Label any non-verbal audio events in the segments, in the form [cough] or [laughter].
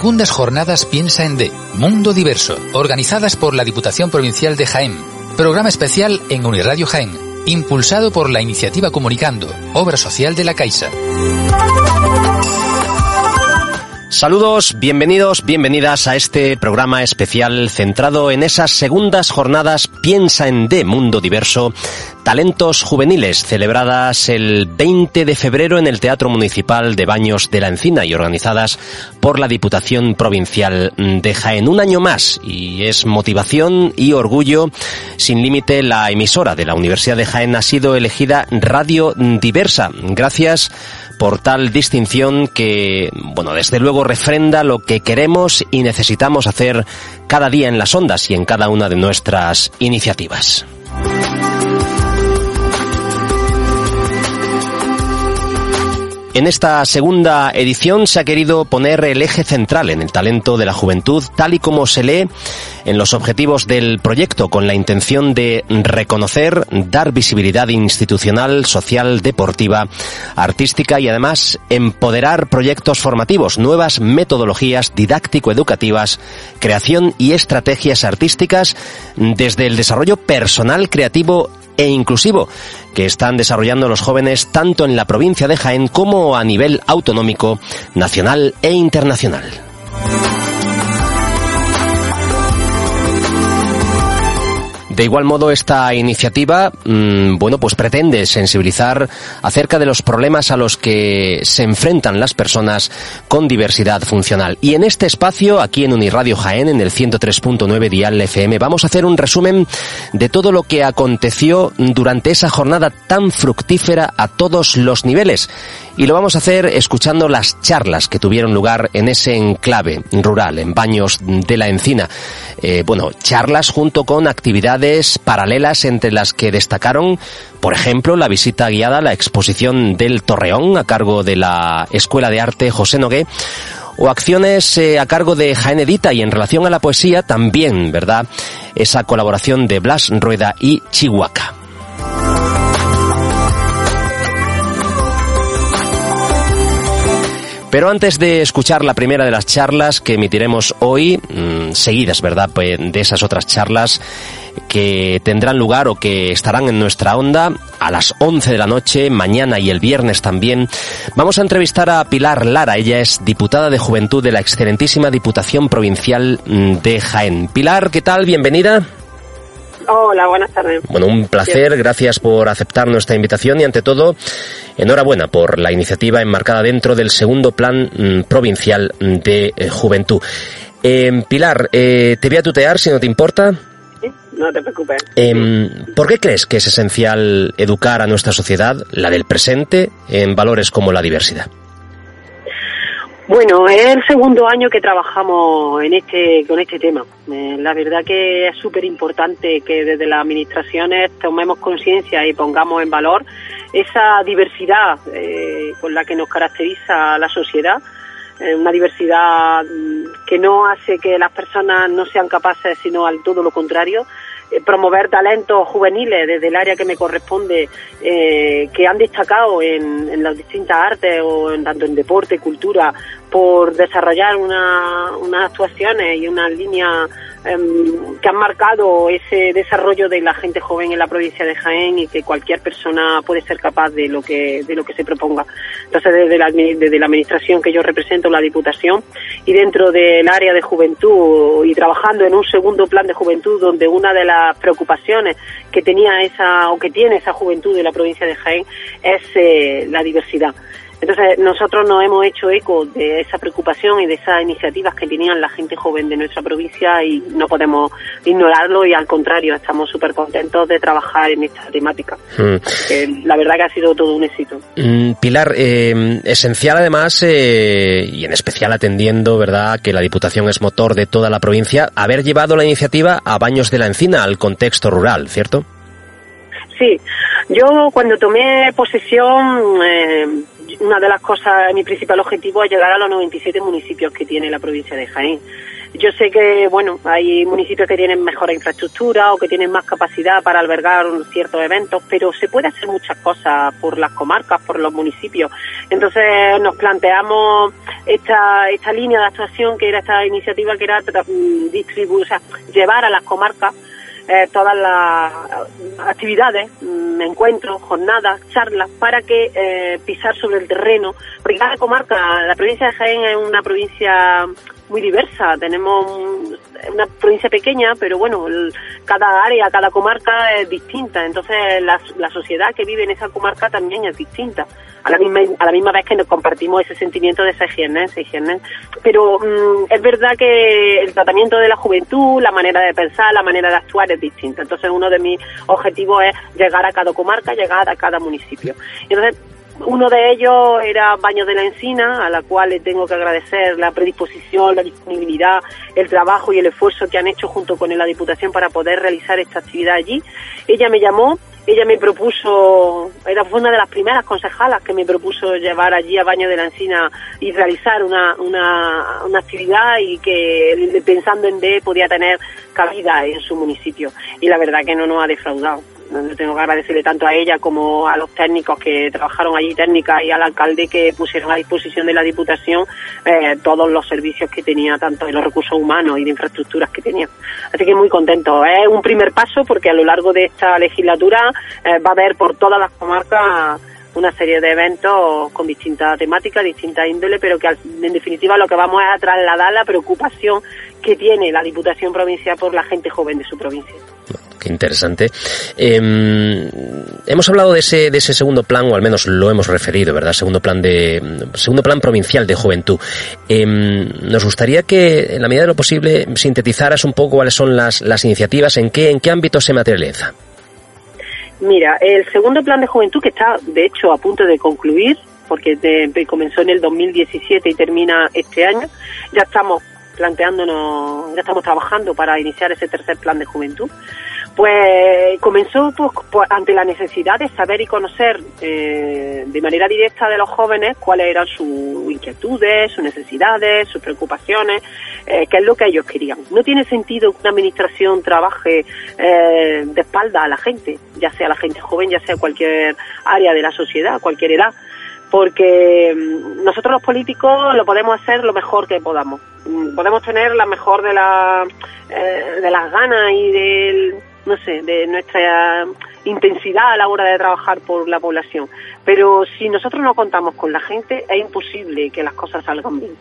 Segundas jornadas Piensa en D, Mundo Diverso, organizadas por la Diputación Provincial de Jaén. Programa especial en Uniradio Jaén, impulsado por la iniciativa Comunicando, obra social de la Caixa. Saludos, bienvenidos, bienvenidas a este programa especial centrado en esas segundas jornadas Piensa en D, Mundo Diverso, Talentos Juveniles, celebradas el 20 de febrero en el Teatro Municipal de Baños de la Encina y organizadas por la Diputación Provincial de Jaén. Un año más y es motivación y orgullo sin límite la emisora de la Universidad de Jaén ha sido elegida Radio Diversa. Gracias por tal distinción que, bueno, desde luego refrenda lo que queremos y necesitamos hacer cada día en las ondas y en cada una de nuestras iniciativas. En esta segunda edición se ha querido poner el eje central en el talento de la juventud, tal y como se lee en los objetivos del proyecto, con la intención de reconocer, dar visibilidad institucional, social, deportiva, artística y además empoderar proyectos formativos, nuevas metodologías didáctico-educativas, creación y estrategias artísticas desde el desarrollo personal, creativo e inclusivo que están desarrollando los jóvenes tanto en la provincia de Jaén como a nivel autonómico, nacional e internacional. De igual modo, esta iniciativa, mm, bueno, pues pretende sensibilizar acerca de los problemas a los que se enfrentan las personas con diversidad funcional. Y en este espacio, aquí en Uniradio Jaén, en el 103.9 Dial FM, vamos a hacer un resumen de todo lo que aconteció durante esa jornada tan fructífera a todos los niveles. Y lo vamos a hacer escuchando las charlas que tuvieron lugar en ese enclave rural, en Baños de la Encina. Eh, bueno, charlas junto con actividades paralelas entre las que destacaron, por ejemplo, la visita guiada a la exposición del Torreón a cargo de la Escuela de Arte José Nogué, o acciones eh, a cargo de Jaén Edita y en relación a la poesía también, ¿verdad? Esa colaboración de Blas Rueda y Chihuahua. Pero antes de escuchar la primera de las charlas que emitiremos hoy, mmm, seguidas, ¿verdad?, pues, de esas otras charlas que tendrán lugar o que estarán en nuestra onda a las 11 de la noche, mañana y el viernes también, vamos a entrevistar a Pilar Lara. Ella es diputada de Juventud de la excelentísima Diputación Provincial de Jaén. Pilar, ¿qué tal? Bienvenida. Hola, buenas tardes. Bueno, un placer, gracias por aceptar nuestra invitación y ante todo, enhorabuena por la iniciativa enmarcada dentro del segundo Plan mm, Provincial de eh, Juventud. Eh, Pilar, eh, te voy a tutear si no te importa. Sí, no te preocupes. Em, ¿Por qué crees que es esencial educar a nuestra sociedad, la del presente, en valores como la diversidad? Bueno, es el segundo año que trabajamos en este, con este tema. Eh, la verdad que es súper importante que desde las administraciones tomemos conciencia y pongamos en valor esa diversidad eh, con la que nos caracteriza la sociedad. Eh, una diversidad mm, que no hace que las personas no sean capaces, sino al todo lo contrario, promover talentos juveniles desde el área que me corresponde eh, que han destacado en, en, las distintas artes o en, tanto en deporte, cultura, por desarrollar una, unas actuaciones y una línea eh, que han marcado ese desarrollo de la gente joven en la provincia de Jaén y que cualquier persona puede ser capaz de lo que de lo que se proponga. Entonces, desde la, desde la administración que yo represento, la Diputación, y dentro del área de juventud y trabajando en un segundo plan de juventud donde una de las preocupaciones que tenía esa o que tiene esa juventud de la provincia de Jaén es eh, la diversidad. Entonces, nosotros nos hemos hecho eco de esa preocupación y de esas iniciativas que tenían la gente joven de nuestra provincia y no podemos ignorarlo y al contrario, estamos súper contentos de trabajar en esta temática. Mm. la verdad que ha sido todo un éxito. Mm, Pilar, eh, esencial además eh, y en especial atendiendo, ¿verdad?, que la Diputación es motor de toda la provincia, haber llevado la iniciativa a Baños de la Encina, al contexto rural, ¿cierto? Sí, yo cuando tomé posesión... Una de las cosas, mi principal objetivo es llegar a los 97 municipios que tiene la provincia de Jaén. Yo sé que, bueno, hay municipios que tienen mejor infraestructura o que tienen más capacidad para albergar ciertos eventos, pero se puede hacer muchas cosas por las comarcas, por los municipios. Entonces nos planteamos esta, esta línea de actuación que era esta iniciativa que era distribuir, o sea, llevar a las comarcas eh, todas las actividades, mm, encuentros, jornadas, charlas, para que eh, pisar sobre el terreno, porque cada comarca, la provincia de Jaén es una provincia muy diversa. Tenemos una provincia pequeña, pero bueno, cada área, cada comarca es distinta. Entonces, la, la, sociedad que vive en esa comarca también es distinta. A la misma, a la misma vez que nos compartimos ese sentimiento de esa higiene, Pero mm, es verdad que el tratamiento de la juventud, la manera de pensar, la manera de actuar es distinta. Entonces, uno de mis objetivos es llegar a cada comarca, llegar a cada municipio. Entonces, uno de ellos era Baños de la Encina, a la cual le tengo que agradecer la predisposición, la disponibilidad, el trabajo y el esfuerzo que han hecho junto con la Diputación para poder realizar esta actividad allí. Ella me llamó, ella me propuso, era una de las primeras concejalas que me propuso llevar allí a Baños de la Encina y realizar una, una, una actividad y que pensando en D podía tener cabida en su municipio. Y la verdad que no nos ha defraudado tengo que agradecerle tanto a ella como a los técnicos que trabajaron allí, técnicas, y al alcalde que pusieron a disposición de la Diputación eh, todos los servicios que tenía, tanto de los recursos humanos y de infraestructuras que tenía. Así que muy contento. Es un primer paso porque a lo largo de esta legislatura eh, va a haber por todas las comarcas una serie de eventos con distintas temáticas, distintas índole, pero que en definitiva lo que vamos es a trasladar la preocupación que tiene la Diputación Provincial por la gente joven de su provincia. Qué interesante. Em, hemos hablado de ese, de ese segundo plan, o al menos lo hemos referido, ¿verdad? Segundo plan de, segundo plan provincial de juventud. Em, nos gustaría que, en la medida de lo posible, sintetizaras un poco cuáles son las, las iniciativas, en qué, en qué ámbito se materializa. Mira, el segundo plan de juventud, que está de hecho a punto de concluir, porque comenzó en el 2017 y termina este año, ya estamos planteándonos, ya estamos trabajando para iniciar ese tercer plan de juventud. Pues comenzó pues, pues, ante la necesidad de saber y conocer eh, de manera directa de los jóvenes cuáles eran sus inquietudes, sus necesidades, sus preocupaciones, eh, qué es lo que ellos querían. No tiene sentido que una administración trabaje eh, de espalda a la gente, ya sea la gente joven, ya sea cualquier área de la sociedad, cualquier edad porque mm, nosotros los políticos lo podemos hacer lo mejor que podamos. Mm, podemos tener la mejor de, la, de las ganas y del no sé, de nuestra intensidad a la hora de trabajar por la población. Pero si nosotros no contamos con la gente, es imposible que las cosas salgan bien.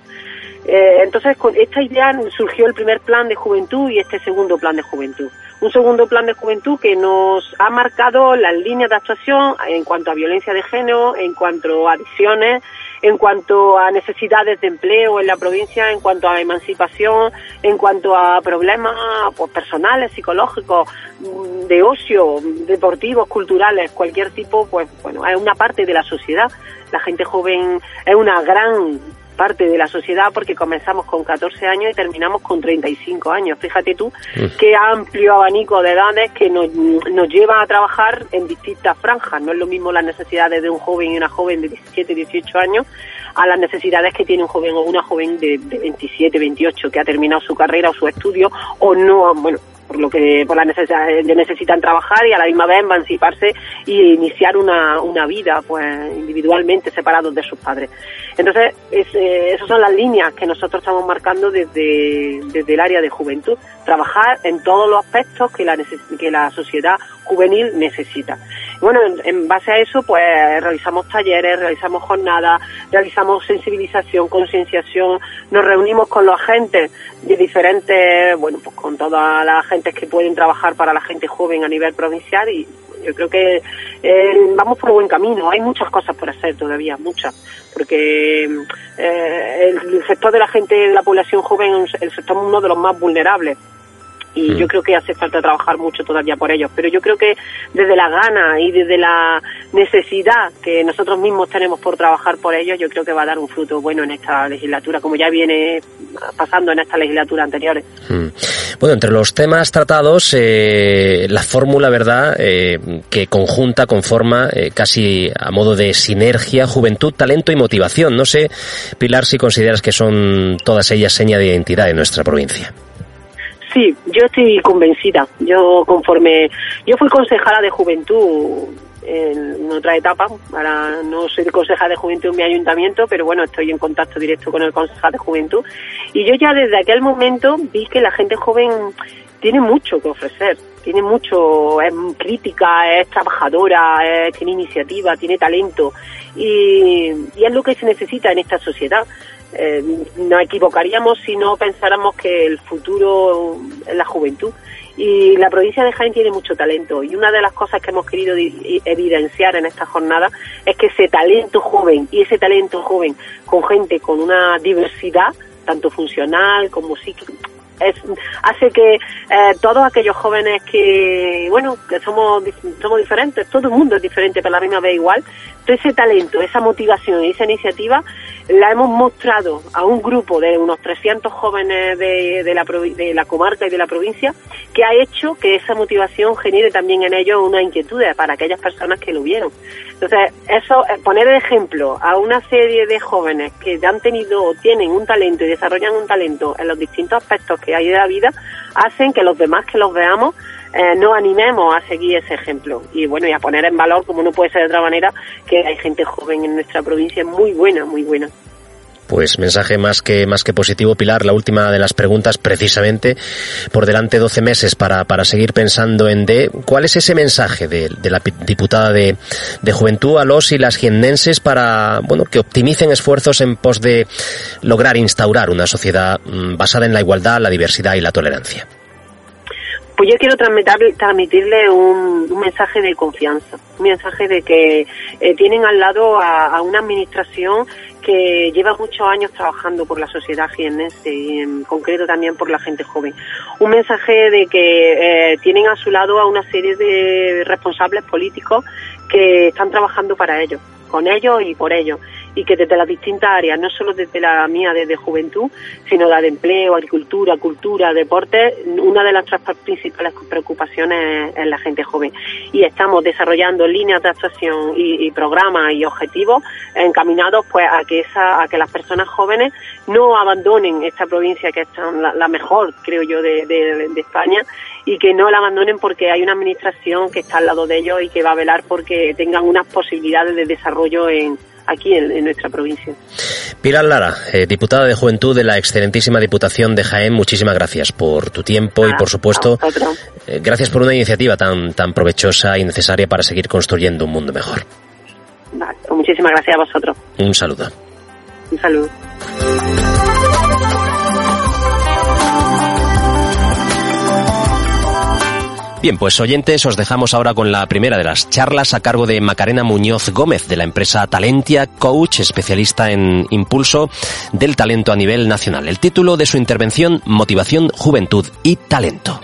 Eh, entonces, con esta idea surgió el primer plan de juventud y este segundo plan de juventud. Un segundo plan de juventud que nos ha marcado las líneas de actuación en cuanto a violencia de género, en cuanto a adicciones, en cuanto a necesidades de empleo en la provincia, en cuanto a emancipación, en cuanto a problemas pues, personales, psicológicos, mm, de ocio, deportivos, culturales, cualquier tipo, pues bueno, es una parte de la sociedad. La gente joven es una gran parte de la sociedad porque comenzamos con 14 años y terminamos con 35 años. Fíjate tú qué amplio abanico de edades que nos, nos lleva a trabajar en distintas franjas. No es lo mismo las necesidades de un joven y una joven de 17, 18 años a las necesidades que tiene un joven o una joven de, de 27, 28 que ha terminado su carrera o su estudio o no, bueno, por lo que por la necesidad necesitan trabajar y a la misma vez emanciparse y iniciar una, una vida pues individualmente separados de sus padres. Entonces eh, esas son las líneas que nosotros estamos marcando desde, desde el área de juventud. Trabajar en todos los aspectos que la que la sociedad juvenil necesita bueno en, base a eso pues realizamos talleres realizamos jornadas realizamos sensibilización concienciación nos reunimos con los agentes de diferentes bueno pues con toda la gente que pueden trabajar para la gente joven a nivel provincial y yo creo que eh, vamos por buen camino. Hay muchas cosas por hacer todavía, muchas, porque eh, el sector de la gente la población joven es el sector uno de los más vulnerables y yo mm. creo que hace falta trabajar mucho todavía por ellos. Pero yo creo que desde la gana y desde la necesidad que nosotros mismos tenemos por trabajar por ellos, yo creo que va a dar un fruto bueno en esta legislatura, como ya viene pasando en esta legislatura anteriores. Mm. Bueno, entre los temas tratados, eh, la fórmula, ¿verdad?, eh, que conjunta, conforma eh, casi a modo de sinergia, juventud, talento y motivación. No sé, Pilar, si consideras que son todas ellas seña de identidad de nuestra provincia. Sí, yo estoy convencida. Yo conforme yo fui concejala de juventud en otra etapa. Ahora no soy concejal de juventud en mi ayuntamiento, pero bueno, estoy en contacto directo con el concejal de juventud. Y yo ya desde aquel momento vi que la gente joven tiene mucho que ofrecer, tiene mucho, es crítica, es trabajadora, tiene iniciativa, tiene talento y, es lo que se necesita en esta sociedad. Eh, nos equivocaríamos si no pensáramos que el futuro es la juventud. Y la provincia de Jaén tiene mucho talento. Y una de las cosas que hemos querido evidenciar en esta jornada es que ese talento joven y ese talento joven con gente con una diversidad tanto funcional como psíquica es, hace que eh, todos aquellos jóvenes que, bueno, que somos, somos diferentes, todo el mundo es diferente, pero la misma vez igual, todo ese talento, esa motivación y esa iniciativa la hemos mostrado a un grupo de unos 300 jóvenes de, de, la, de la comarca y de la provincia que ha hecho que esa motivación genere también en ellos una inquietud para aquellas personas que lo vieron. Entonces, eso, eh, poner de ejemplo a una serie de jóvenes que han tenido o tienen un talento y desarrollan un talento en los distintos aspectos que hay de la vida, hacen que los demás que los veamos eh, nos animemos a seguir ese ejemplo y bueno y a poner en valor como no puede ser de otra manera que hay gente joven en nuestra provincia muy buena muy buena pues mensaje más que, más que positivo, Pilar. La última de las preguntas, precisamente, por delante 12 meses para, para seguir pensando en D. ¿Cuál es ese mensaje de, de la diputada de, de, Juventud a los y las jiennenses para, bueno, que optimicen esfuerzos en pos de lograr instaurar una sociedad mm, basada en la igualdad, la diversidad y la tolerancia? Pues yo quiero transmitirle un, mensaje de confianza, un mensaje de que eh, tienen al lado a, a, una administración que lleva muchos años trabajando por la sociedad jiennense y en concreto también por la gente joven. Un mensaje de que eh, tienen a su lado a una serie de responsables políticos que están trabajando para ellos, con ellos y por ellos y que desde las distintas áreas, no solo desde la mía, desde juventud, sino la de empleo, agricultura, cultura, deporte, una de nuestras principales preocupaciones es la gente joven. Y estamos desarrollando líneas de actuación y, programas y objetivos encaminados pues a que esa, a que las personas jóvenes no abandonen esta provincia que es la, mejor, creo yo, de, de España y que no la abandonen porque hay una administración que está al lado de ellos y que va a velar porque tengan unas posibilidades de desarrollo en, aquí en, nuestra provincia. Pilar Lara, eh, diputada de Juventud de la excelentísima Diputación de Jaén, muchísimas gracias por tu tiempo y, por supuesto, eh, gracias por una iniciativa tan, tan provechosa y necesaria para seguir construyendo un mundo mejor. Vale, pues muchísimas gracias a vosotros. Un saludo. Un saludo. Bien, pues oyentes, os dejamos ahora con la primera de las charlas a cargo de Macarena Muñoz Gómez de la empresa Talentia, coach especialista en impulso del talento a nivel nacional. El título de su intervención, Motivación, Juventud y Talento.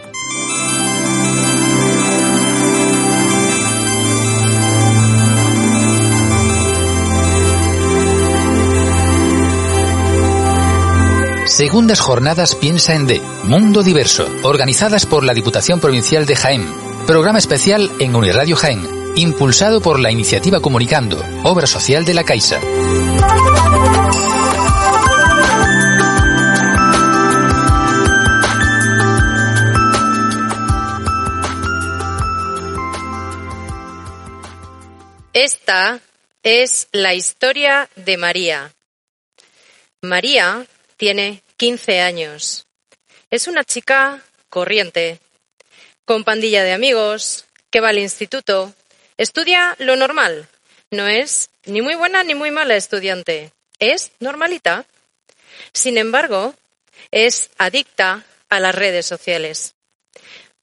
Segundas jornadas Piensa en D, Mundo Diverso, organizadas por la Diputación Provincial de Jaén. Programa especial en Uniradio Jaén, impulsado por la iniciativa Comunicando, obra social de la Caixa. Esta es la historia de María. María tiene 15 años. Es una chica corriente, con pandilla de amigos, que va al instituto, estudia lo normal. No es ni muy buena ni muy mala estudiante, es normalita. Sin embargo, es adicta a las redes sociales.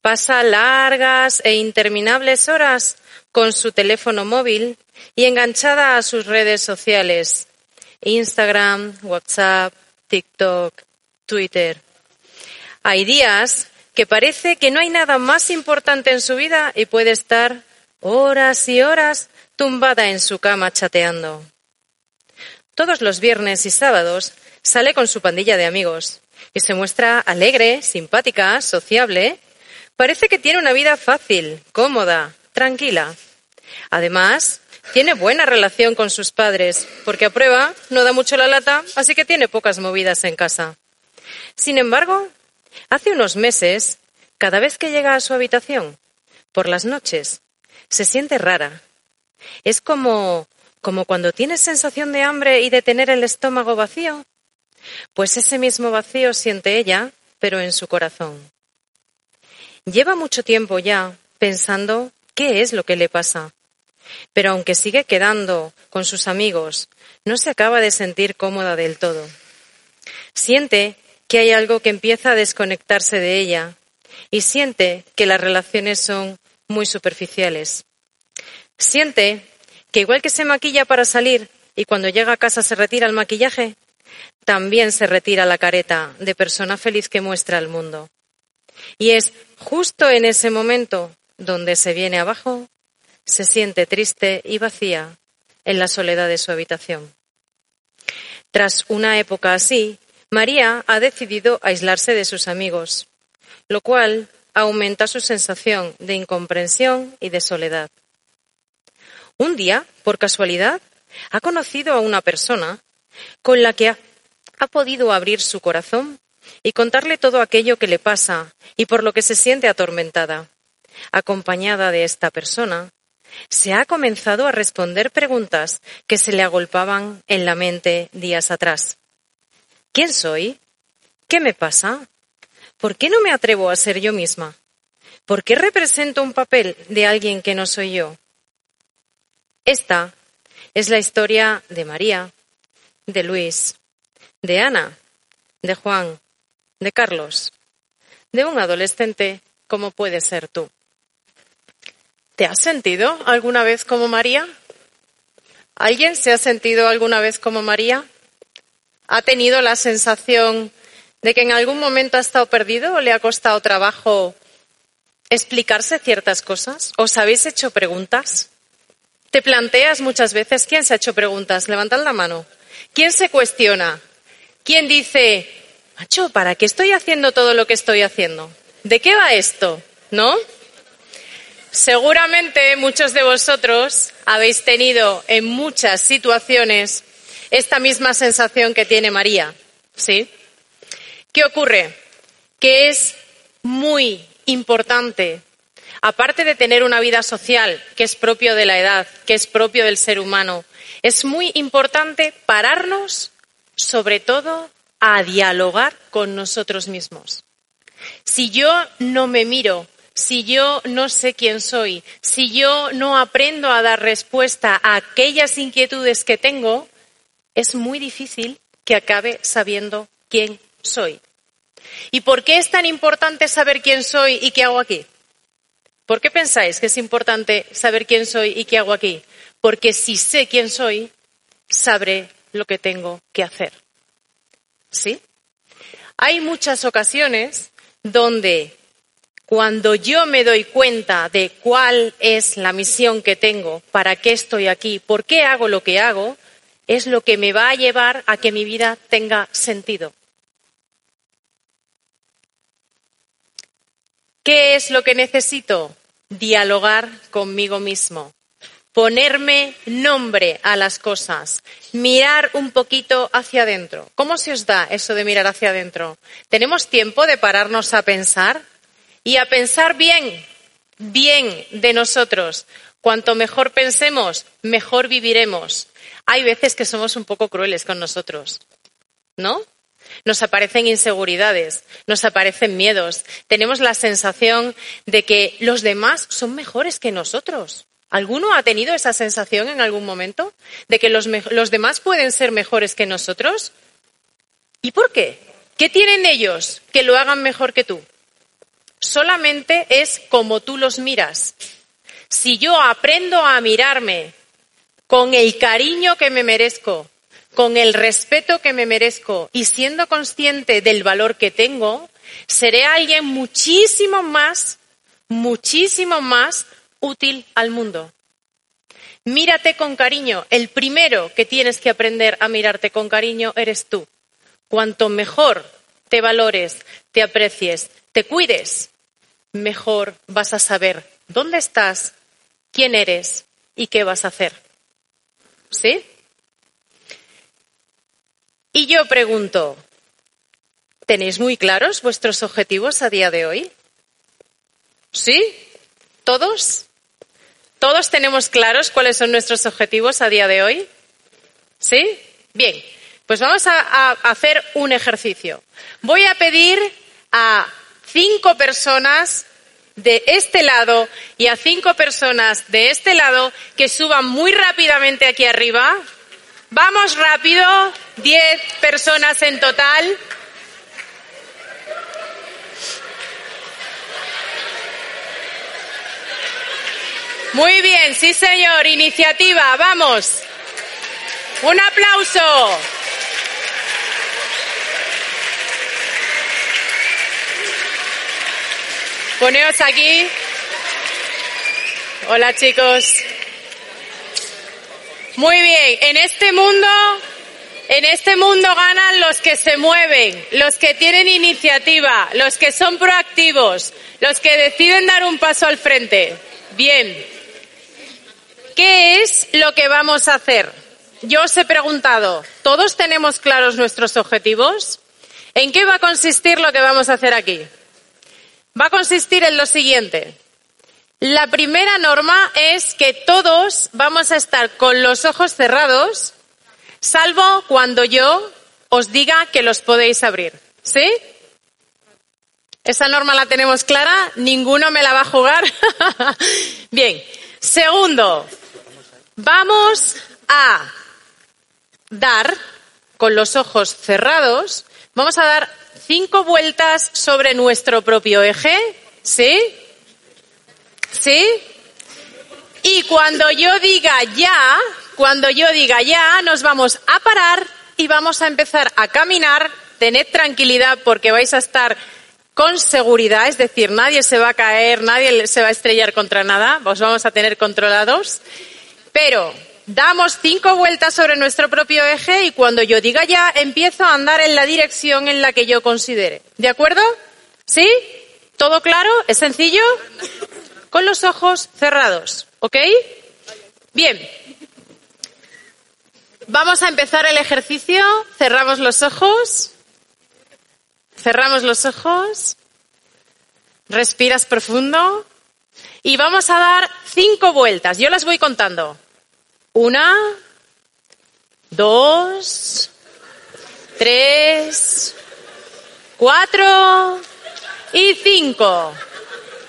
Pasa largas e interminables horas con su teléfono móvil y enganchada a sus redes sociales, Instagram, WhatsApp, TikTok, Twitter. Hay días que parece que no hay nada más importante en su vida y puede estar horas y horas tumbada en su cama chateando. Todos los viernes y sábados sale con su pandilla de amigos y se muestra alegre, simpática, sociable. Parece que tiene una vida fácil, cómoda, tranquila. Además, tiene buena relación con sus padres, porque a prueba no da mucho la lata, así que tiene pocas movidas en casa. Sin embargo, hace unos meses, cada vez que llega a su habitación, por las noches, se siente rara. Es como, como cuando tienes sensación de hambre y de tener el estómago vacío. Pues ese mismo vacío siente ella, pero en su corazón. Lleva mucho tiempo ya pensando qué es lo que le pasa. Pero aunque sigue quedando con sus amigos, no se acaba de sentir cómoda del todo. Siente que hay algo que empieza a desconectarse de ella y siente que las relaciones son muy superficiales. Siente que igual que se maquilla para salir y cuando llega a casa se retira el maquillaje, también se retira la careta de persona feliz que muestra al mundo. Y es justo en ese momento donde se viene abajo, se siente triste y vacía en la soledad de su habitación. Tras una época así, María ha decidido aislarse de sus amigos, lo cual aumenta su sensación de incomprensión y de soledad. Un día, por casualidad, ha conocido a una persona con la que ha, podido abrir su corazón y contarle todo aquello que le pasa y por lo que se siente atormentada. Acompañada de esta persona, se ha comenzado a responder preguntas que se le agolpaban en la mente días atrás. ¿Quién soy? ¿Qué me pasa? ¿Por qué no me atrevo a ser yo misma? ¿Por qué represento un papel de alguien que no soy yo? Esta es la historia de María, de Luis, de Ana, de Juan, de Carlos, de un adolescente como puede ser tú. ¿Te has sentido alguna vez como María? ¿Alguien se ha sentido alguna vez como María? ¿Ha tenido la sensación de que en algún momento ha estado perdido o le ha costado trabajo explicarse ciertas cosas? ¿Os habéis hecho preguntas? Te planteas muchas veces, ¿quién se ha hecho preguntas? Levantad la mano. ¿Quién se cuestiona? ¿Quién dice, macho, ¿para qué estoy haciendo todo lo que estoy haciendo? ¿De qué va esto? ¿No? Seguramente muchos de vosotros habéis tenido en muchas situaciones esta misma sensación que tiene María. ¿Sí? ¿Qué ocurre? Que es muy importante aparte de tener una vida social que es propio de la edad, que es propio del ser humano, es muy importante pararnos, sobre todo, a dialogar con nosotros mismos. Si yo no me miro, si yo no sé quién soy, si yo no aprendo a dar respuesta a aquellas inquietudes que tengo, es muy difícil que acabe sabiendo quién soy. ¿Y por qué es tan importante saber quién soy y qué hago aquí? ¿Por qué pensáis que es importante saber quién soy y qué hago aquí? Porque si sé quién soy, sabré lo que tengo que hacer. ¿Sí? Hay muchas ocasiones donde cuando yo me doy cuenta de cuál es la misión que tengo, para qué estoy aquí, por qué hago lo que hago, es lo que me va a llevar a que mi vida tenga sentido. ¿Qué es lo que necesito? Dialogar conmigo mismo, ponerme nombre a las cosas, mirar un poquito hacia adentro. ¿Cómo se os da eso de mirar hacia adentro? ¿Tenemos tiempo de pararnos a pensar? Y a pensar bien, bien de nosotros. Cuanto mejor pensemos, mejor viviremos. Hay veces que somos un poco crueles con nosotros, ¿no? nos aparecen inseguridades, nos aparecen miedos, tenemos la sensación de que los demás son mejores que nosotros. ¿Alguno ha tenido esa sensación en algún momento? ¿De que los, los demás pueden ser mejores que nosotros? ¿Y por qué? ¿Qué tienen ellos que lo hagan mejor que tú? Solamente es como tú los miras. Si yo aprendo a mirarme con el cariño que me merezco, con el respeto que me merezco y siendo consciente del valor que tengo, seré alguien muchísimo más, muchísimo más útil al mundo. Mírate con cariño. El primero que tienes que aprender a mirarte con cariño eres tú. Cuanto mejor te valores, te aprecies, te cuides, mejor vas a saber dónde estás, quién eres y qué vas a hacer. ¿Sí? Y yo pregunto, ¿tenéis muy claros vuestros objetivos a día de hoy? ¿Sí? ¿Todos? ¿Todos tenemos claros cuáles son nuestros objetivos a día de hoy? ¿Sí? Bien, pues vamos a, hacer un ejercicio. Voy a pedir a cinco personas de este lado y a cinco personas de este lado que suban muy rápidamente aquí arriba. Vamos rápido, diez personas en total. Muy bien, sí señor, iniciativa, vamos. Un aplauso. Poneos aquí. Hola chicos. Muy bien, en este mundo, en este mundo ganan los que se mueven, los que tienen iniciativa, los que son proactivos, los que deciden dar un paso al frente. Bien. ¿Qué es lo que vamos a hacer? Yo os he preguntado, ¿todos tenemos claros nuestros objetivos? ¿En qué va a consistir lo que vamos a hacer aquí? Va a consistir en lo siguiente. La primera norma es que todos vamos a estar con los ojos cerrados, salvo cuando yo os diga que los podéis abrir. ¿Sí? Esa norma la tenemos clara, ninguno me la va a jugar. [laughs] Bien. Segundo, vamos a dar con los ojos cerrados, vamos a dar cinco vueltas sobre nuestro propio eje, ¿sí? ¿Sí? Y cuando yo diga ya, cuando yo diga ya, nos vamos a parar y vamos a empezar a caminar. Tened tranquilidad porque vais a estar con seguridad, es decir, nadie se va a caer, nadie se va a estrellar contra nada, os vamos a tener controlados. Pero damos cinco vueltas sobre nuestro propio eje y cuando yo diga ya, empiezo a andar en la dirección en la que yo considere. ¿De acuerdo? ¿Sí? ¿Todo claro? ¿Es sencillo? Con los ojos cerrados. ¿Ok? Bien. Vamos a empezar el ejercicio. Cerramos los ojos. Cerramos los ojos. Respiras profundo. Y vamos a dar cinco vueltas. Yo las voy contando. Una, dos, tres, cuatro y cinco.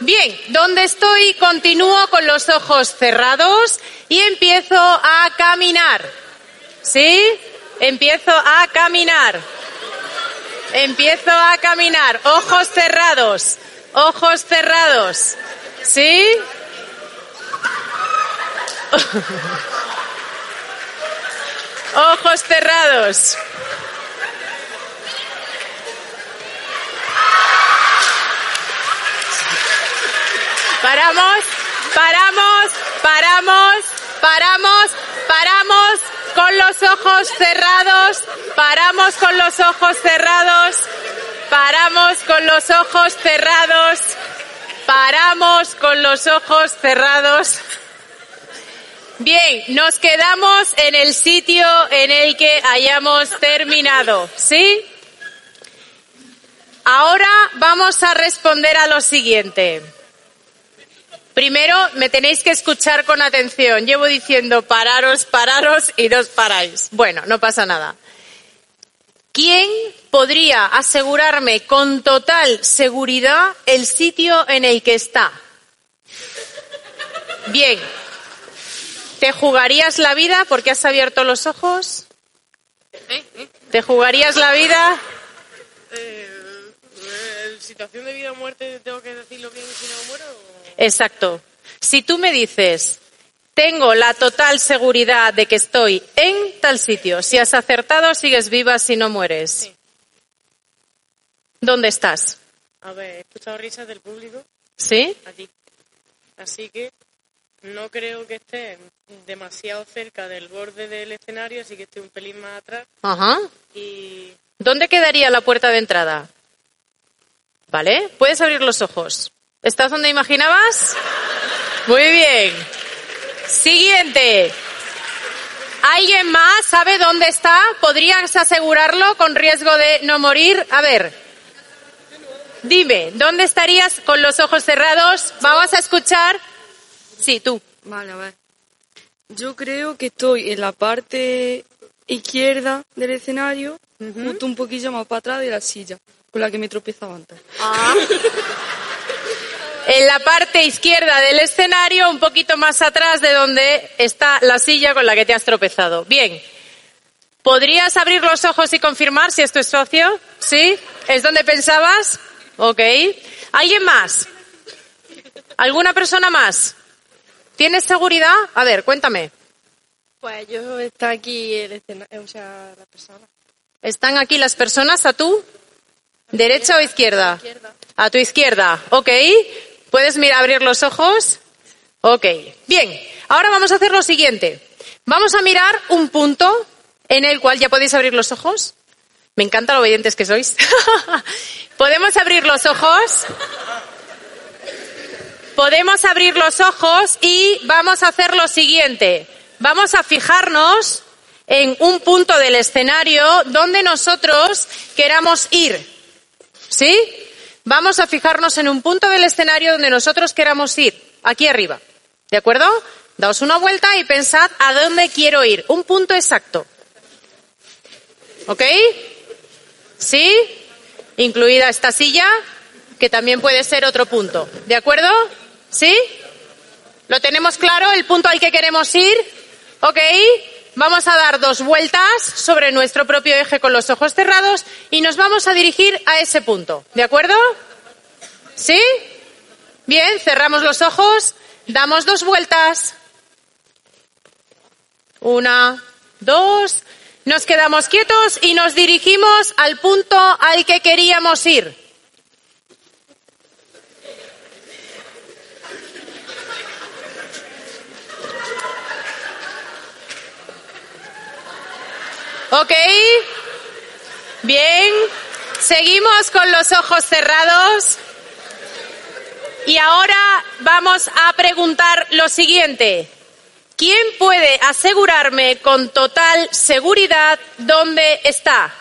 Bien, donde estoy continúo con los ojos cerrados y empiezo a caminar. ¿Sí? Empiezo a caminar. Empiezo a caminar. Ojos cerrados. Ojos cerrados. ¿Sí? [laughs] Ojos cerrados. Paramos, paramos, paramos, paramos, paramos con los ojos cerrados, paramos con los ojos cerrados, paramos con los ojos cerrados, paramos con los ojos cerrados. Bien, nos quedamos en el sitio en el que hayamos terminado, ¿sí? Ahora vamos a responder a lo siguiente. Primero, me tenéis que escuchar con atención. Llevo diciendo pararos, pararos y no os paráis. Bueno, no pasa nada. ¿Quién podría asegurarme con total seguridad el sitio en el que está? Bien, ¿Te jugarías la vida porque has abierto los ojos? ¿Eh? ¿Eh? ¿Te jugarías la vida? Eh, ¿Situación de vida o muerte tengo que decirlo bien si no muero? Exacto. Si tú me dices, tengo la total seguridad de que estoy en tal sitio, si has acertado, sigues viva si no mueres. Sí. ¿Dónde estás? A ver, he escuchado risas del público. ¿Sí? Así que no creo que esté demasiado cerca del borde del escenario, así que esté un pelín más atrás. Ajá. Y ¿Dónde quedaría la puerta de entrada? ¿Vale? Puedes abrir los ojos. ¿Estás donde imaginabas? Muy bien. Siguiente. ¿Alguien más sabe dónde está? ¿Podrías asegurarlo con riesgo de no morir? A ver. Dime, ¿dónde estarías con los ojos cerrados? Vamos a escuchar. Sí, tú. Vale, a ver. Yo creo que estoy en la parte izquierda del escenario, justo un poquillo más para atrás de la silla, con la que me tropezaba antes. En la parte izquierda del escenario, un poquito más atrás de donde está la silla con la que te has tropezado. Bien. ¿Podrías abrir los ojos y confirmar si es tu espacio? ¿Sí? ¿Es donde pensabas? Ok. ¿Alguien más? ¿Alguna persona más? ¿Tienes seguridad? A ver, cuéntame. Pues yo está aquí el o sea, la persona. ¿Están aquí las personas a tu derecha o izquierda? Izquierda. A tu izquierda, ok. ¿Puedes mirar, abrir los ojos? Ok. Bien, ahora vamos a hacer lo siguiente. Vamos a mirar un punto en el cual ya podéis abrir los ojos. Me encanta lo obedientes que sois. [laughs] Podemos abrir los ojos. Podemos abrir los ojos y vamos a hacer lo siguiente. Vamos a fijarnos en un punto del escenario donde nosotros queramos ir. ¿Sí? Vamos a fijarnos en un punto del escenario donde nosotros queramos ir. Aquí arriba. ¿De acuerdo? Daos una vuelta y pensad a dónde quiero ir. Un punto exacto. ¿Ok? ¿Sí? Incluida esta silla, que también puede ser otro punto. ¿De acuerdo? ¿Sí? ¿Lo tenemos claro el punto al que queremos ir? ¿Ok? Vamos a dar dos vueltas sobre nuestro propio eje con los ojos cerrados y nos vamos a dirigir a ese punto. ¿De acuerdo? ¿Sí? Bien, cerramos los ojos, damos dos vueltas. Una, dos, nos quedamos quietos y nos dirigimos al punto al que queríamos ir. ¿Ok? Bien. Seguimos con los ojos cerrados. Y ahora vamos a preguntar lo siguiente. ¿Quién puede asegurarme con total seguridad dónde está?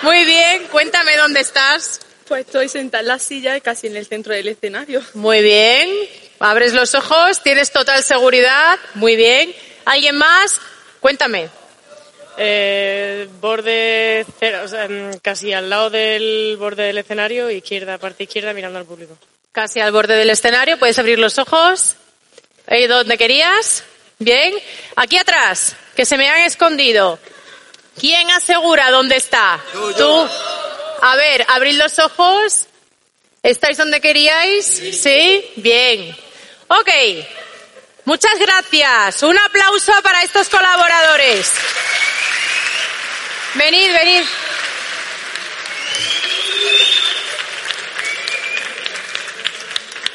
Muy bien, cuéntame dónde estás. Pues estoy sentada en la silla casi en el centro del escenario. Muy bien. Abres los ojos, tienes total seguridad. Muy bien. ¿Alguien más? Cuéntame. eh, borde, cero, o sea, mm, casi al lado del borde del escenario, izquierda, parte izquierda, mirando al público. Casi al borde del escenario, puedes abrir los ojos. Ahí donde querías. Bien. Aquí atrás, que se me han escondido. ¿Quién asegura dónde está? Tú. A ver, abrid los ojos. ¿Estáis donde queríais? Sí. Bien. Ok. Muchas gracias. Un aplauso para estos colaboradores. Venid, venid.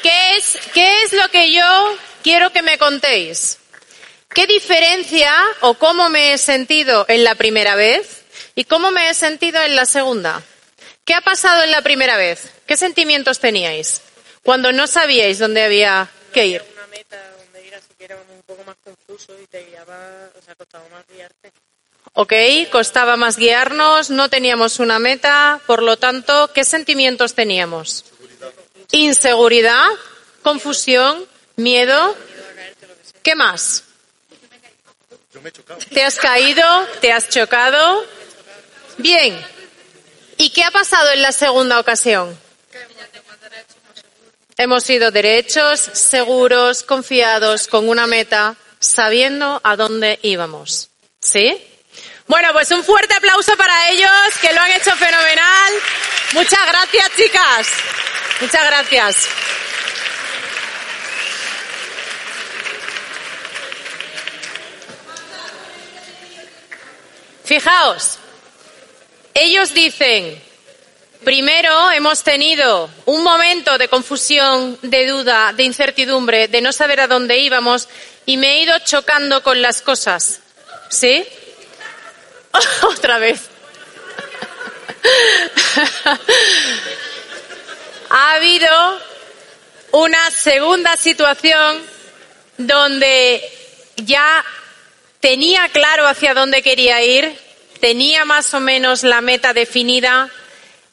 ¿Qué es, ¿Qué es lo que yo quiero que me contéis? ¿Qué diferencia o cómo me he sentido en la primera vez y cómo me he sentido en la segunda? ¿Qué ha pasado en la primera vez? ¿Qué sentimientos teníais cuando no sabíais dónde había que ir? Que era un poco más confuso y te guiaba, o sea, costaba más guiarte. Ok, costaba más guiarnos, no teníamos una meta, por lo tanto, ¿qué sentimientos teníamos? Inseguridad, confusión, miedo. ¿Qué más? ¿Te has caído? ¿Te has chocado? Bien. ¿Y qué ha pasado en la segunda ocasión? Hemos sido derechos, seguros, confiados, con una meta, sabiendo a dónde íbamos. ¿Sí? Bueno, pues un fuerte aplauso para ellos, que lo han hecho fenomenal. Muchas gracias, chicas. Muchas gracias. Fijaos, ellos dicen, Primero hemos tenido un momento de confusión, de duda, de incertidumbre, de no saber a dónde íbamos y me he ido chocando con las cosas. ¿Sí? [laughs] Otra vez. [laughs] ha habido una segunda situación donde ya tenía claro hacia dónde quería ir, tenía más o menos la meta definida.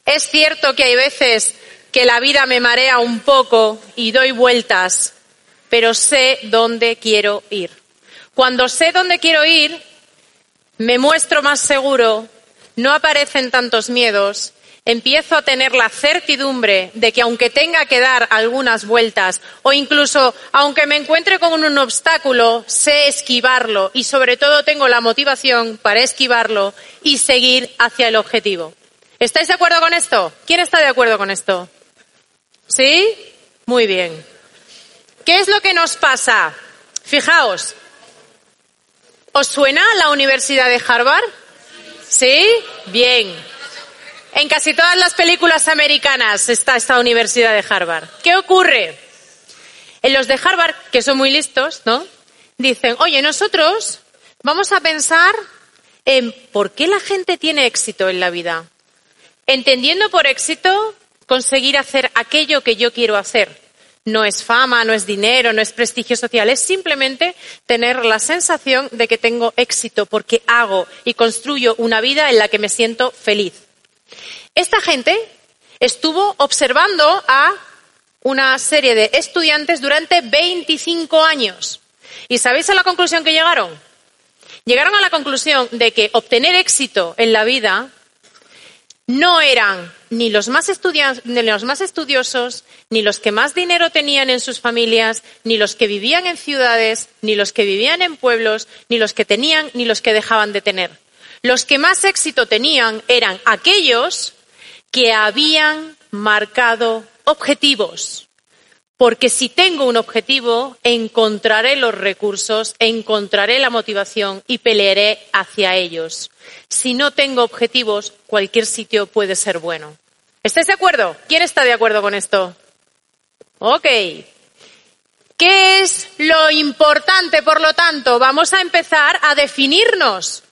Es cierto que hay veces que la vida me marea un poco y doy vueltas, pero sé dónde quiero ir. Cuando sé dónde quiero ir, me muestro más seguro, no aparecen tantos miedos empiezo a tener la certidumbre de que aunque tenga que dar algunas vueltas o incluso aunque me encuentre con un obstáculo, sé esquivarlo y sobre todo tengo la motivación para esquivarlo y seguir hacia el objetivo. ¿Estáis de acuerdo con esto? ¿Quién está de acuerdo con esto? ¿Sí? Muy bien. ¿Qué es lo que nos pasa? Fijaos. ¿Os suena la Universidad de Harvard? ¿Sí? Bien. En casi todas las películas americanas está esta Universidad de Harvard. ¿Qué ocurre? En los de Harvard, que son muy listos, ¿no? Dicen, oye, nosotros vamos a pensar en por qué la gente tiene éxito en la vida. Entendiendo por éxito conseguir hacer aquello que yo quiero hacer. No es fama, no es dinero, no es prestigio social, es simplemente tener la sensación de que tengo éxito porque hago y construyo una vida en la que me siento feliz. Esta gente estuvo observando a una serie de estudiantes durante 25 años. ¿Y sabéis a la conclusión que llegaron? Llegaron a la conclusión de que obtener éxito en la vida no eran ni los, más estudiosos, ni los que más dinero tenían en sus familias, ni los que vivían en ciudades, ni los que vivían en pueblos, ni los que tenían, ni los que dejaban de tener. Los que más éxito tenían eran aquellos que habían marcado objetivos. Porque si tengo un objetivo, encontraré los recursos, encontraré la motivación y pelearé hacia ellos. Si no tengo objetivos, cualquier sitio puede ser bueno. ¿Estáis de acuerdo? ¿Quién está de acuerdo con esto? Ok. ¿Qué es lo importante, por lo tanto? Vamos a empezar a definirnos.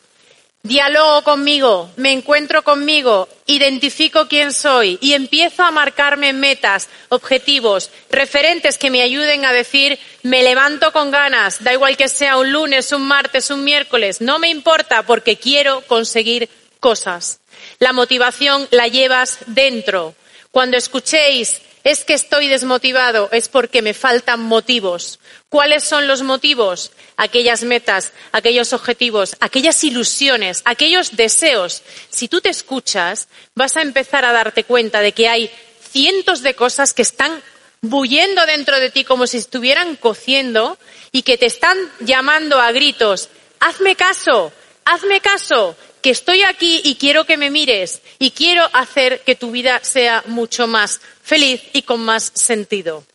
Dialogo conmigo, me encuentro conmigo, identifico quién soy y empiezo a marcarme metas, objetivos, referentes que me ayuden a decir me levanto con ganas, da igual que sea un lunes, un martes, un miércoles, no me importa porque quiero conseguir cosas. La motivación la llevas dentro. Cuando escuchéis es que estoy desmotivado, es porque me faltan motivos. ¿Cuáles son los motivos? Aquellas metas, aquellos objetivos, aquellas ilusiones, aquellos deseos. Si tú te escuchas, vas a empezar a darte cuenta de que hay cientos de cosas que están bullendo dentro de ti como si estuvieran cociendo y que te están llamando a gritos. Hazme caso, hazme caso, que estoy aquí y quiero que me mires y quiero hacer que tu vida sea mucho más feliz y con más sentido.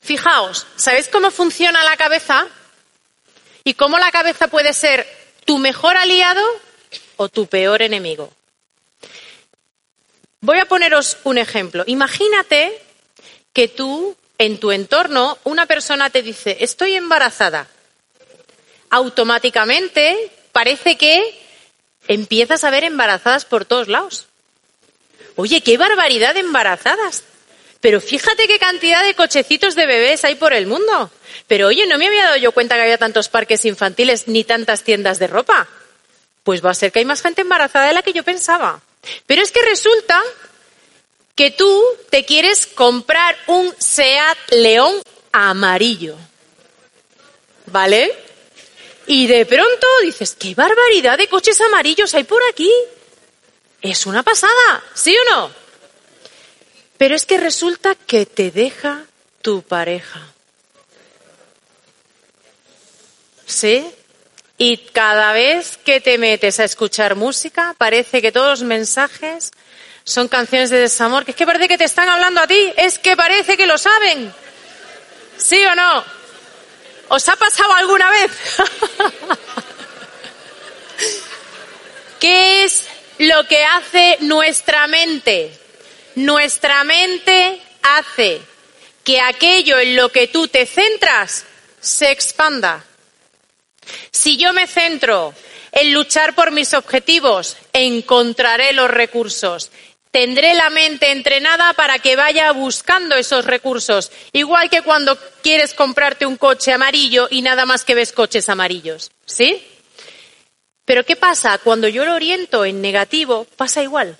Fijaos, ¿sabéis cómo funciona la cabeza? ¿Y cómo la cabeza puede ser tu mejor aliado o tu peor enemigo? Voy a poneros un ejemplo. Imagínate que tú, en tu entorno, una persona te dice, estoy embarazada. Automáticamente parece que empiezas a ver embarazadas por todos lados. Oye, qué barbaridad de embarazadas. Pero fíjate qué cantidad de cochecitos de bebés hay por el mundo. Pero oye, no me había dado yo cuenta que había tantos parques infantiles ni tantas tiendas de ropa. Pues va a ser que hay más gente embarazada de la que yo pensaba. Pero es que resulta que tú te quieres comprar un Seat León amarillo. ¿Vale? Y de pronto dices, qué barbaridad de coches amarillos hay por aquí. Es una pasada, ¿sí o no? Pero es que resulta que te deja tu pareja. ¿Sí? Y cada vez que te metes a escuchar música, parece que todos los mensajes son canciones de desamor, que es que parece que te están hablando a ti, es que parece que lo saben. ¿Sí o no? ¿Os ha pasado alguna vez? ¿Qué es lo que hace nuestra mente. Nuestra mente hace que aquello en lo que tú te centras se expanda. Si yo me centro en luchar por mis objetivos, encontraré los recursos. Tendré la mente entrenada para que vaya buscando esos recursos, igual que cuando quieres comprarte un coche amarillo y nada más que ves coches amarillos. ¿Sí? Pero ¿qué pasa? Cuando yo lo oriento en negativo, pasa igual.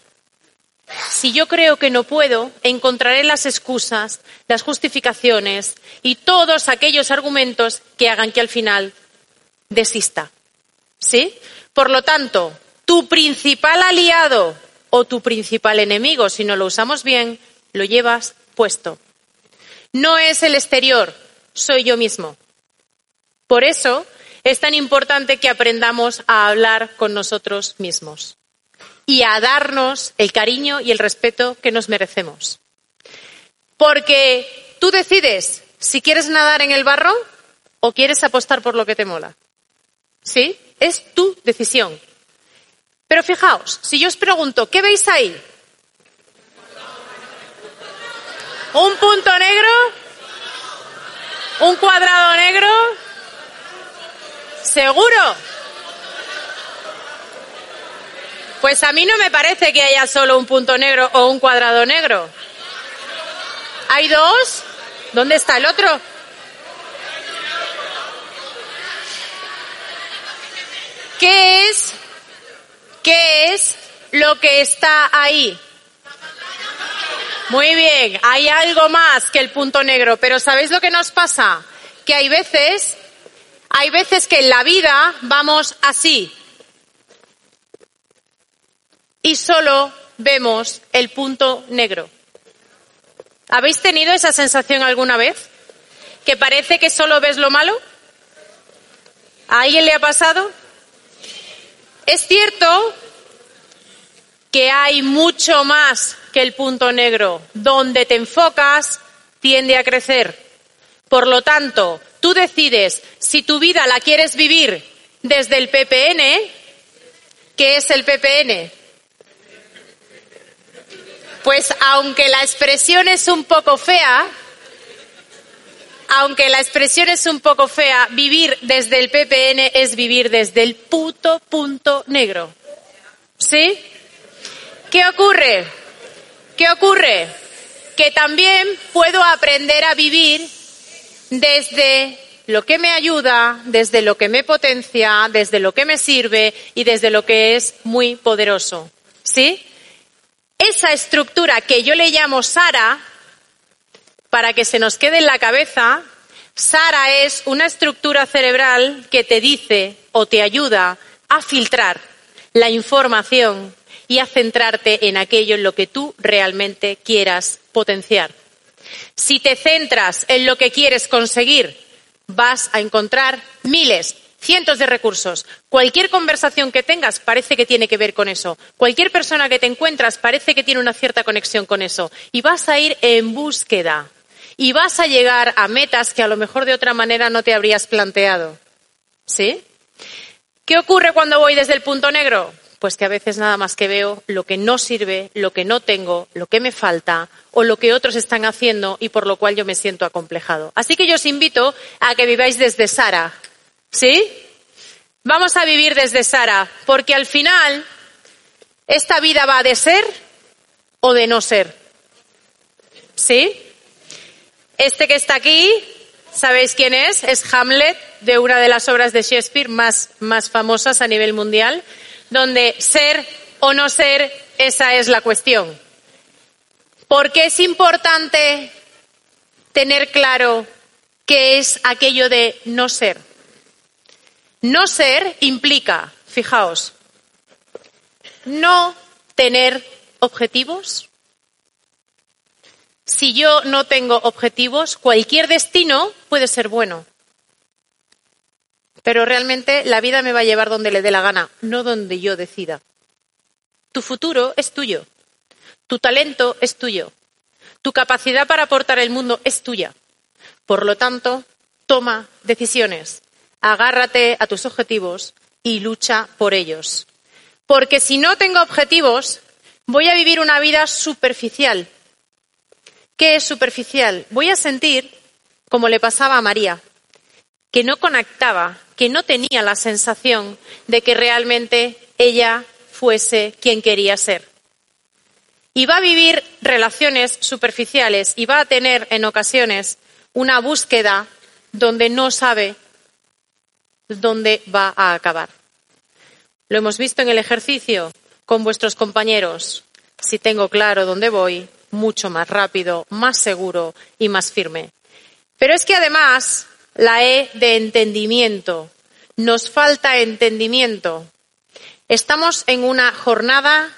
Si yo creo que no puedo, encontraré las excusas, las justificaciones y todos aquellos argumentos que hagan que al final desista. ¿Sí? Por lo tanto, tu principal aliado o tu principal enemigo, si no lo usamos bien, lo llevas puesto. No es el exterior, soy yo mismo. Por eso es tan importante que aprendamos a hablar con nosotros mismos y a darnos el cariño y el respeto que nos merecemos. Porque tú decides si quieres nadar en el barro o quieres apostar por lo que te mola. ¿Sí? Es tu decisión. Pero fijaos, si yo os pregunto, ¿qué veis ahí? ¿Un punto negro? ¿Un cuadrado negro? ¿Seguro? Pues a mí no me parece que haya solo un punto negro o un cuadrado negro. ¿Hay dos? ¿Dónde está el otro? ¿Qué es? ¿Qué es lo que está ahí? Muy bien, hay algo más que el punto negro, pero ¿sabéis lo que nos pasa? Que hay veces, hay veces que en la vida vamos así, y solo vemos el punto negro. ¿Habéis tenido esa sensación alguna vez? ¿Que parece que solo ves lo malo? ¿A alguien le ha pasado? Es cierto que hay mucho más que el punto negro. Donde te enfocas tiende a crecer. Por lo tanto, tú decides si tu vida la quieres vivir desde el PPN. ¿Qué es el PPN? Pues aunque la expresión es un poco fea, aunque la expresión es un poco fea, vivir desde el PPN es vivir desde el puto punto negro. ¿Sí? ¿Qué ocurre? ¿Qué ocurre? Que también puedo aprender a vivir desde lo que me ayuda, desde lo que me potencia, desde lo que me sirve y desde lo que es muy poderoso. ¿Sí? esa estructura que yo le llamo Sara, para que se nos quede en la cabeza, Sara es una estructura cerebral que te dice o te ayuda a filtrar la información y a centrarte en aquello en lo que tú realmente quieras potenciar. Si te centras en lo que quieres conseguir, vas a encontrar miles, cientos de recursos. Cualquier conversación que tengas parece que tiene que ver con eso. Cualquier persona que te encuentras parece que tiene una cierta conexión con eso. Y vas a ir en búsqueda. Y vas a llegar a metas que a lo mejor de otra manera no te habrías planteado. ¿Sí? ¿Qué ocurre cuando voy desde el punto negro? Pues que a veces nada más que veo lo que no sirve, lo que no tengo, lo que me falta o lo que otros están haciendo y por lo cual yo me siento acomplejado. Así que yo os invito a que viváis desde Sara, ¿Sí? Vamos a vivir desde Sara, porque al final esta vida va de ser o de no ser. ¿Sí? Este que está aquí, ¿sabéis quién es? Es Hamlet, de una de las obras de Shakespeare más, más famosas a nivel mundial, donde ser o no ser, esa es la cuestión. Porque es importante tener claro qué es aquello de no ser. No ser implica, fijaos, no tener objetivos. Si yo no tengo objetivos, cualquier destino puede ser bueno. Pero realmente la vida me va a llevar donde le dé la gana, no donde yo decida. Tu futuro es tuyo. Tu talento es tuyo. Tu capacidad para aportar el mundo es tuya. Por lo tanto, toma decisiones agárrate a tus objetivos y lucha por ellos. Porque si no tengo objetivos, voy a vivir una vida superficial. ¿Qué es superficial? Voy a sentir, como le pasaba a María, que no conectaba, que no tenía la sensación de que realmente ella fuese quien quería ser. Y va a vivir relaciones superficiales y va a tener en ocasiones una búsqueda donde no sabe dónde va a acabar. Lo hemos visto en el ejercicio con vuestros compañeros. Si tengo claro dónde voy, mucho más rápido, más seguro y más firme. Pero es que además la E de entendimiento. Nos falta entendimiento. Estamos en una jornada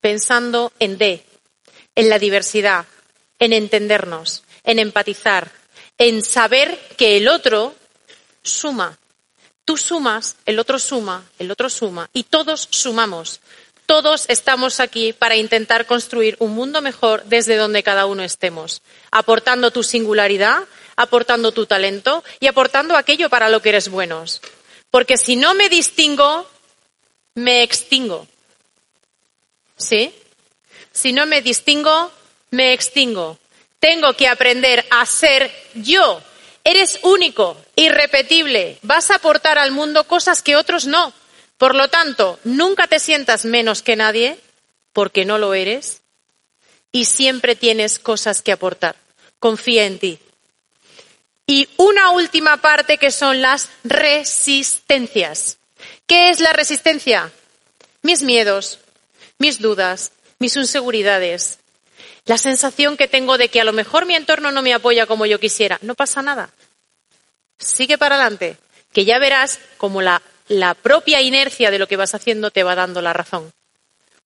pensando en D, en la diversidad, en entendernos, en empatizar, en saber que el otro suma. Tú sumas, el otro suma, el otro suma y todos sumamos. Todos estamos aquí para intentar construir un mundo mejor desde donde cada uno estemos, aportando tu singularidad, aportando tu talento y aportando aquello para lo que eres buenos. Porque si no me distingo, me extingo. ¿Sí? Si no me distingo, me extingo. Tengo que aprender a ser yo. Eres único, irrepetible. Vas a aportar al mundo cosas que otros no. Por lo tanto, nunca te sientas menos que nadie, porque no lo eres, y siempre tienes cosas que aportar. Confía en ti. Y una última parte que son las resistencias. ¿Qué es la resistencia? Mis miedos, mis dudas, mis inseguridades, la sensación que tengo de que a lo mejor mi entorno no me apoya como yo quisiera. No pasa nada. Sigue para adelante, que ya verás como la la propia inercia de lo que vas haciendo te va dando la razón.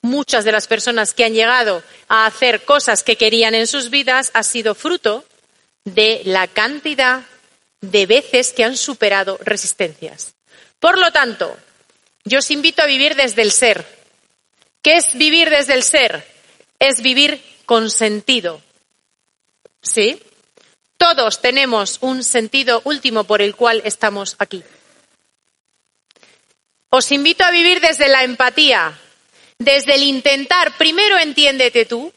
Muchas de las personas que han llegado a hacer cosas que querían en sus vidas ha sido fruto de la cantidad de veces que han superado resistencias. Por lo tanto, yo os invito a vivir desde el ser. ¿Qué es vivir desde el ser? Es vivir con sentido. ¿Sí? Todos tenemos un sentido último por el cual estamos aquí. Os invito a vivir desde la empatía, desde el intentar, primero entiéndete tú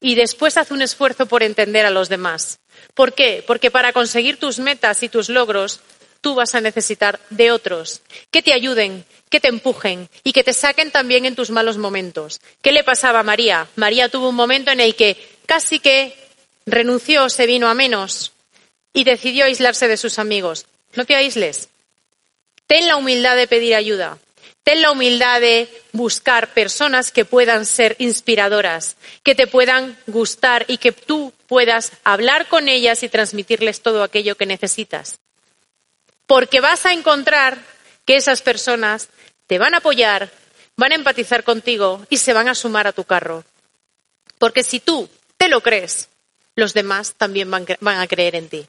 y después haz un esfuerzo por entender a los demás. ¿Por qué? Porque para conseguir tus metas y tus logros, tú vas a necesitar de otros que te ayuden, que te empujen y que te saquen también en tus malos momentos. ¿Qué le pasaba a María? María tuvo un momento en el que casi que renunció, se vino a menos y decidió aislarse de sus amigos. No te aísles. Ten la humildad de pedir ayuda. Ten la humildad de buscar personas que puedan ser inspiradoras, que te puedan gustar y que tú puedas hablar con ellas y transmitirles todo aquello que necesitas. Porque vas a encontrar que esas personas te van a apoyar, van a empatizar contigo y se van a sumar a tu carro. Porque si tú te lo crees, los demás también van, a creer en ti.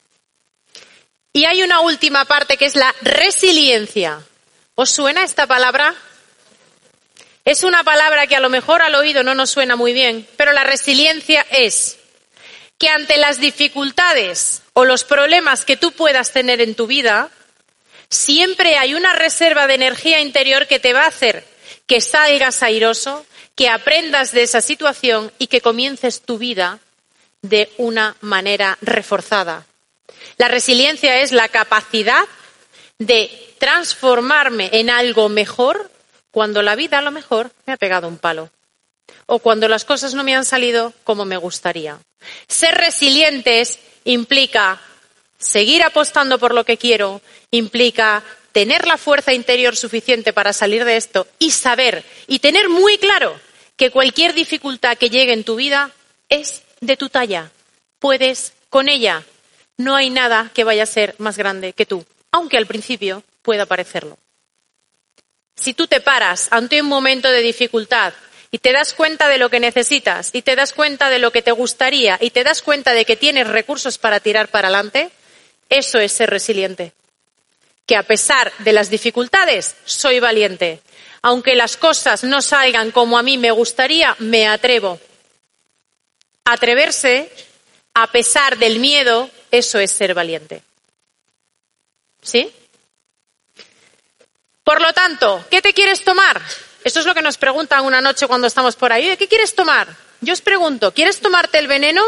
Y hay una última parte que es la resiliencia. ¿Os suena esta palabra? Es una palabra que a lo mejor al oído no nos suena muy bien, pero la resiliencia es que ante las dificultades o los problemas que tú puedas tener en tu vida, siempre hay una reserva de energía interior que te va a hacer que salgas airoso, que aprendas de esa situación y que comiences tu vida de una manera reforzada. La resiliencia es la capacidad de transformarme en algo mejor cuando la vida a lo mejor me ha pegado un palo o cuando las cosas no me han salido como me gustaría. Ser resilientes implica seguir apostando por lo que quiero, implica tener la fuerza interior suficiente para salir de esto y saber y tener muy claro que cualquier dificultad que llegue en tu vida es de tu talla. Puedes con ella no hay nada que vaya a ser más grande que tú, aunque al principio pueda parecerlo. Si tú te paras ante un momento de dificultad y te das cuenta de lo que necesitas y te das cuenta de lo que te gustaría y te das cuenta de que tienes recursos para tirar para adelante, eso es ser resiliente. Que a pesar de las dificultades, soy valiente. Aunque las cosas no salgan como a mí me gustaría, me atrevo. Atreverse, a pesar del miedo, eso es ser valiente. ¿Sí? Por lo tanto, ¿qué te quieres tomar? Esto es lo que nos preguntan una noche cuando estamos por ahí. ¿Qué quieres tomar? Yo os pregunto, ¿quieres tomarte el veneno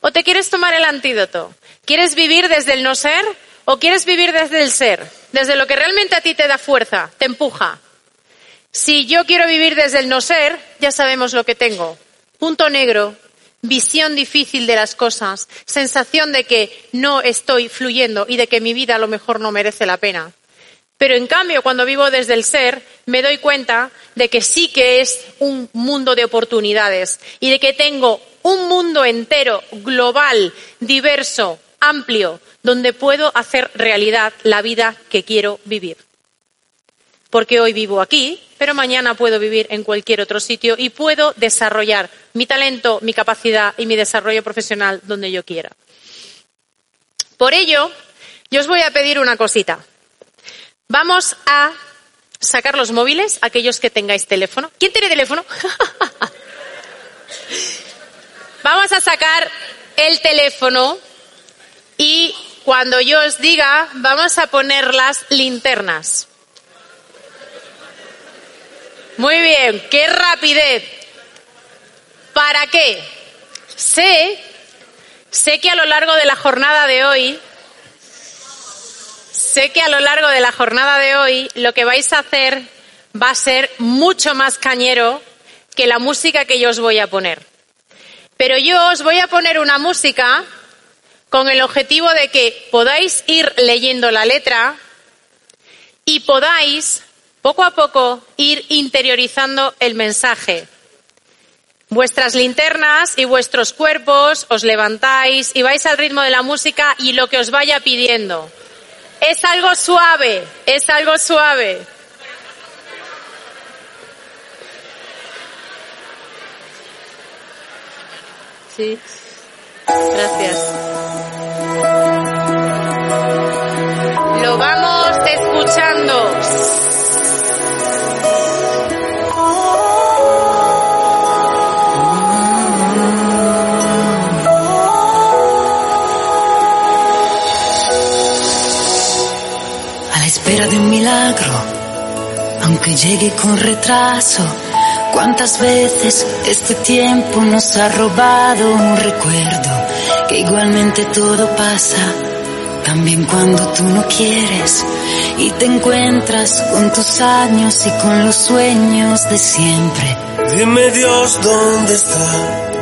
o te quieres tomar el antídoto? ¿Quieres vivir desde el no ser o quieres vivir desde el ser? Desde lo que realmente a ti te da fuerza, te empuja. Si yo quiero vivir desde el no ser, ya sabemos lo que tengo. Punto negro, visión difícil de las cosas, sensación de que no estoy fluyendo y de que mi vida a lo mejor no merece la pena. Pero en cambio, cuando vivo desde el ser, me doy cuenta de que sí que es un mundo de oportunidades y de que tengo un mundo entero, global, diverso, amplio, donde puedo hacer realidad la vida que quiero vivir. Porque hoy vivo aquí, pero mañana puedo vivir en cualquier otro sitio y puedo desarrollar mi talento, mi capacidad y mi desarrollo profesional donde yo quiera. Por ello, yo os voy a pedir una cosita. Vamos a sacar los móviles, aquellos que tengáis teléfono. ¿Quién tiene teléfono? [laughs] Vamos a sacar el teléfono y cuando yo os diga, vamos a poner las linternas. Muy bien, qué rapidez. ¿Para qué? Sé, sé que a lo largo de la jornada de hoy, sé que a lo largo de la jornada de hoy lo que vais a hacer va a ser mucho más cañero que la música que yo os voy a poner. Pero yo os voy a poner una música con el objetivo de que podáis ir leyendo la letra y podáis poco a poco ir interiorizando el mensaje. Vuestras linternas y vuestros cuerpos os levantáis y vais al ritmo de la música y lo que os vaya pidiendo. Es algo suave, es algo suave. Sí. Gracias. Lo vamos escuchando. Aunque llegue con retraso. ¿Cuántas veces este tiempo nos ha robado un recuerdo? Que igualmente todo pasa, también cuando tú no quieres y te encuentras con tus años y con los sueños de siempre. Dime Dios dónde está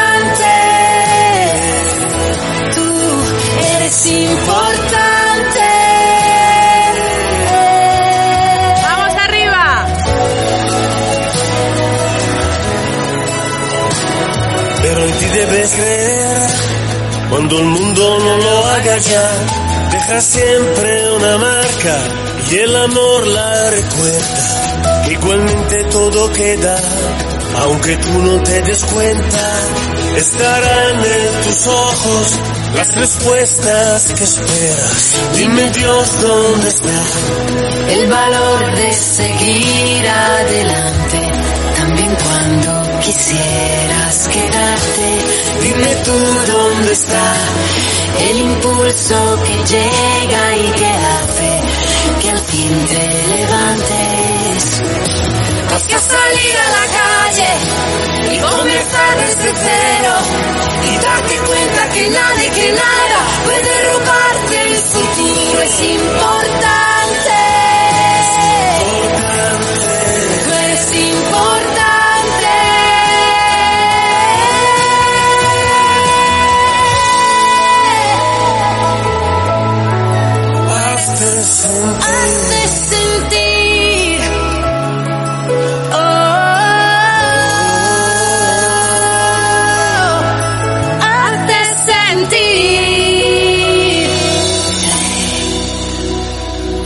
Eres importante. ¡Vamos arriba! Pero en ti debes creer cuando el mundo no lo haga ya. Deja siempre una marca y el amor la recuerda. Igualmente todo queda, aunque tú no te des cuenta. Estarán en tus ojos las respuestas que esperas. Dime Dios dónde está. El valor de seguir adelante, también cuando quisieras quedarte. Dime tú dónde está. El impulso que llega y que hace que al fin te levantes. Vas a salir a la calle y comenzar desde cero y darte cuenta que nadie, que nada puede robarte el futuro. Es importante. Eres importante. Hazte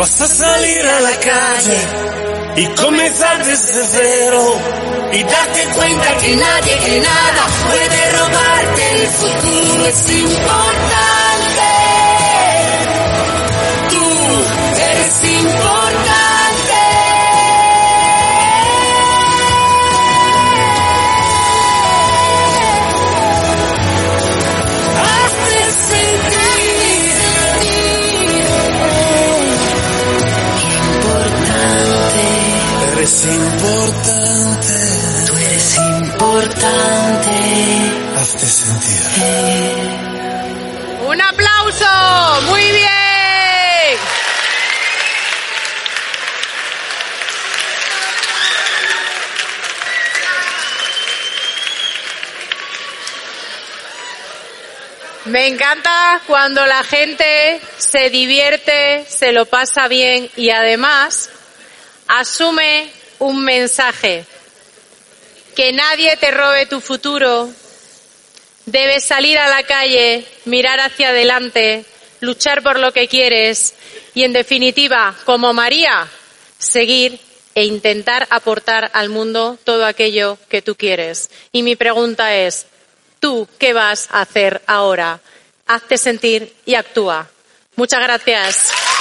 Vas a salir a la calle y comenzar desde cero y darte cuenta que nadie que nada puede robarte el futuro es importante. Importante. Hazte sentir. Un aplauso. Muy bien. Me encanta cuando la gente se divierte, se lo pasa bien y además asume un mensaje. Que nadie te robe tu futuro. Debes salir a la calle, mirar hacia adelante, luchar por lo que quieres y, en definitiva, como María, seguir e intentar aportar al mundo todo aquello que tú quieres. Y mi pregunta es, ¿tú qué vas a hacer ahora? Hazte sentir y actúa. Muchas gracias.